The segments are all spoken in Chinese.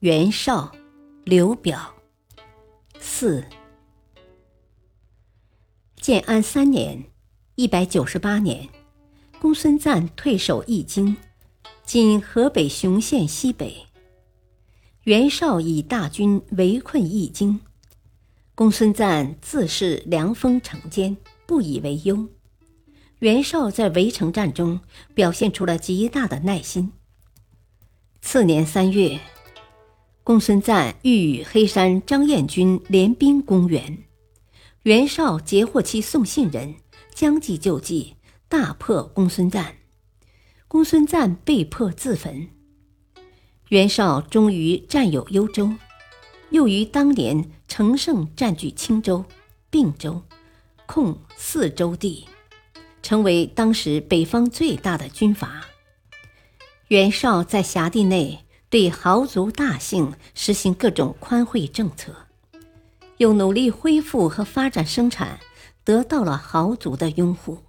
袁绍、刘表。四。建安三年（一百九十八年），公孙瓒退守易京（今河北雄县西北）。袁绍以大军围困易京，公孙瓒自恃凉风城坚，不以为忧。袁绍在围城战中表现出了极大的耐心。次年三月。公孙瓒欲与黑山张燕军联兵攻袁，袁绍截获其送信人，将计就计，大破公孙瓒。公孙瓒被迫自焚。袁绍终于占有幽州，又于当年乘胜占据青州、并州，控四州地，成为当时北方最大的军阀。袁绍在辖地内。对豪族大姓实行各种宽惠政策，又努力恢复和发展生产，得到了豪族的拥护。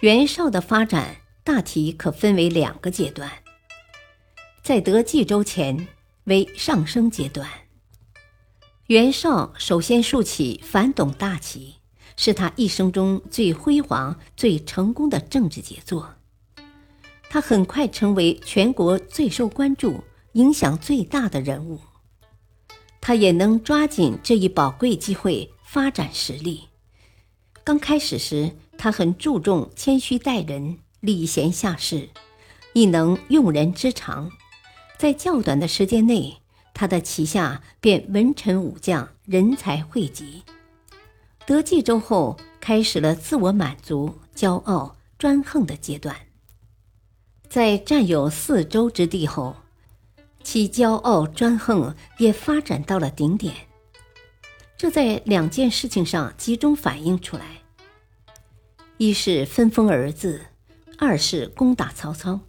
袁绍的发展大体可分为两个阶段，在得冀州前为上升阶段。袁绍首先竖起反董大旗，是他一生中最辉煌、最成功的政治杰作。他很快成为全国最受关注、影响最大的人物。他也能抓紧这一宝贵机会发展实力。刚开始时，他很注重谦虚待人、礼贤下士，亦能用人之长。在较短的时间内，他的旗下便文臣武将人才汇集。得冀州后，开始了自我满足、骄傲、专横的阶段。在占有四州之地后，其骄傲专横也发展到了顶点。这在两件事情上集中反映出来：一是分封儿子，二是攻打曹操。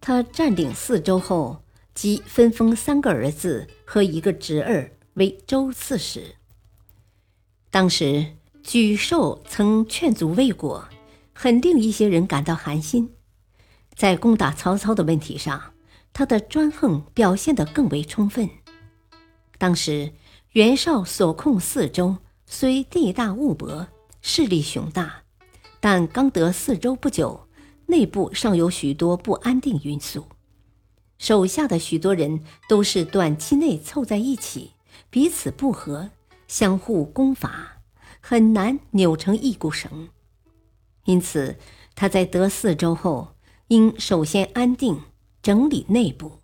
他占领四州后，即分封三个儿子和一个侄儿为州刺史。当时沮授曾劝阻未果，很令一些人感到寒心。在攻打曹操的问题上，他的专横表现得更为充分。当时袁绍所控四州虽地大物博，势力雄大，但刚得四州不久，内部尚有许多不安定因素。手下的许多人都是短期内凑在一起，彼此不和，相互攻伐，很难扭成一股绳。因此，他在得四州后。应首先安定整理内部，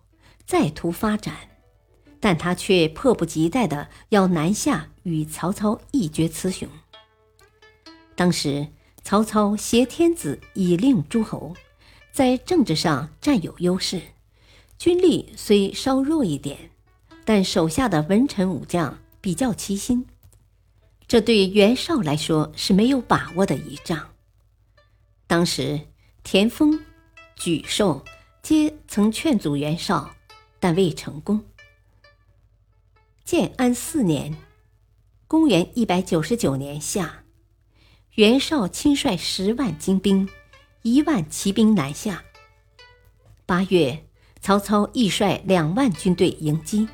再图发展，但他却迫不及待的要南下与曹操一决雌雄。当时曹操挟天子以令诸侯，在政治上占有优势，军力虽稍弱一点，但手下的文臣武将比较齐心，这对袁绍来说是没有把握的一仗。当时田丰。沮授皆曾劝阻袁绍，但未成功。建安四年（公元一百九十九年夏），袁绍亲率十万精兵、一万骑兵南下。八月，曹操亦率两万军队迎击。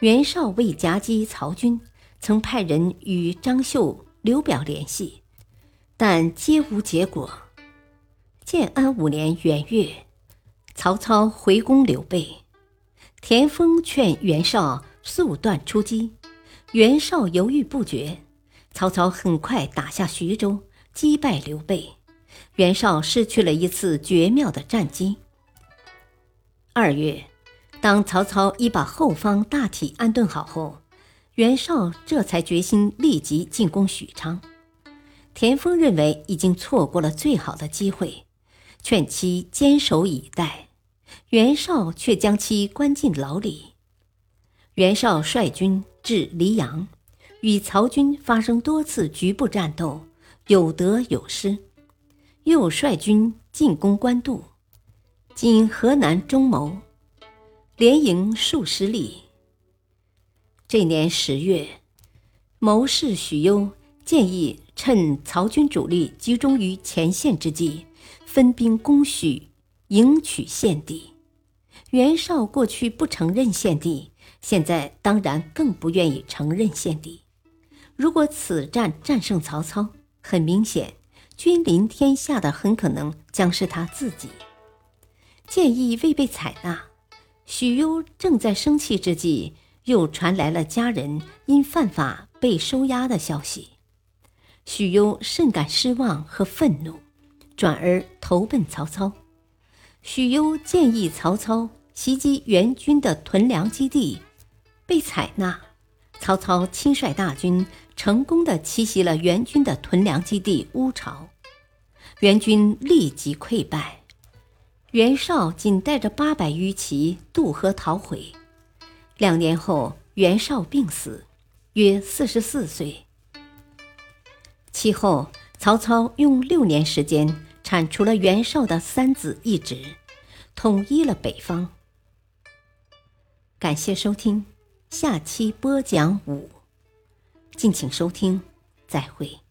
袁绍为夹击曹军，曾派人与张绣、刘表联系，但皆无结果。建安五年元月，曹操回攻刘备，田丰劝袁绍速断出击，袁绍犹豫不决。曹操很快打下徐州，击败刘备，袁绍失去了一次绝妙的战机。二月，当曹操已把后方大体安顿好后，袁绍这才决心立即进攻许昌。田丰认为已经错过了最好的机会。劝其坚守以待，袁绍却将其关进牢里。袁绍率军至黎阳，与曹军发生多次局部战斗，有得有失。又率军进攻官渡，今河南中牟，连营数十里。这年十月，谋士许攸建议趁曹军主力集中于前线之际，分兵攻许，迎取献帝。袁绍过去不承认献帝，现在当然更不愿意承认献帝。如果此战战胜曹操，很明显。君临天下的很可能将是他自己。建议未被采纳，许攸正在生气之际，又传来了家人因犯法被收押的消息。许攸甚感失望和愤怒，转而投奔曹操。许攸建议曹操袭击援军的屯粮基地，被采纳。曹操亲率大军。成功的奇袭了援军的屯粮基地乌巢，援军立即溃败。袁绍仅带着八百余骑渡河逃回。两年后，袁绍病死，约四十四岁。其后，曹操用六年时间铲除了袁绍的三子一侄，统一了北方。感谢收听，下期播讲五。敬请收听，再会。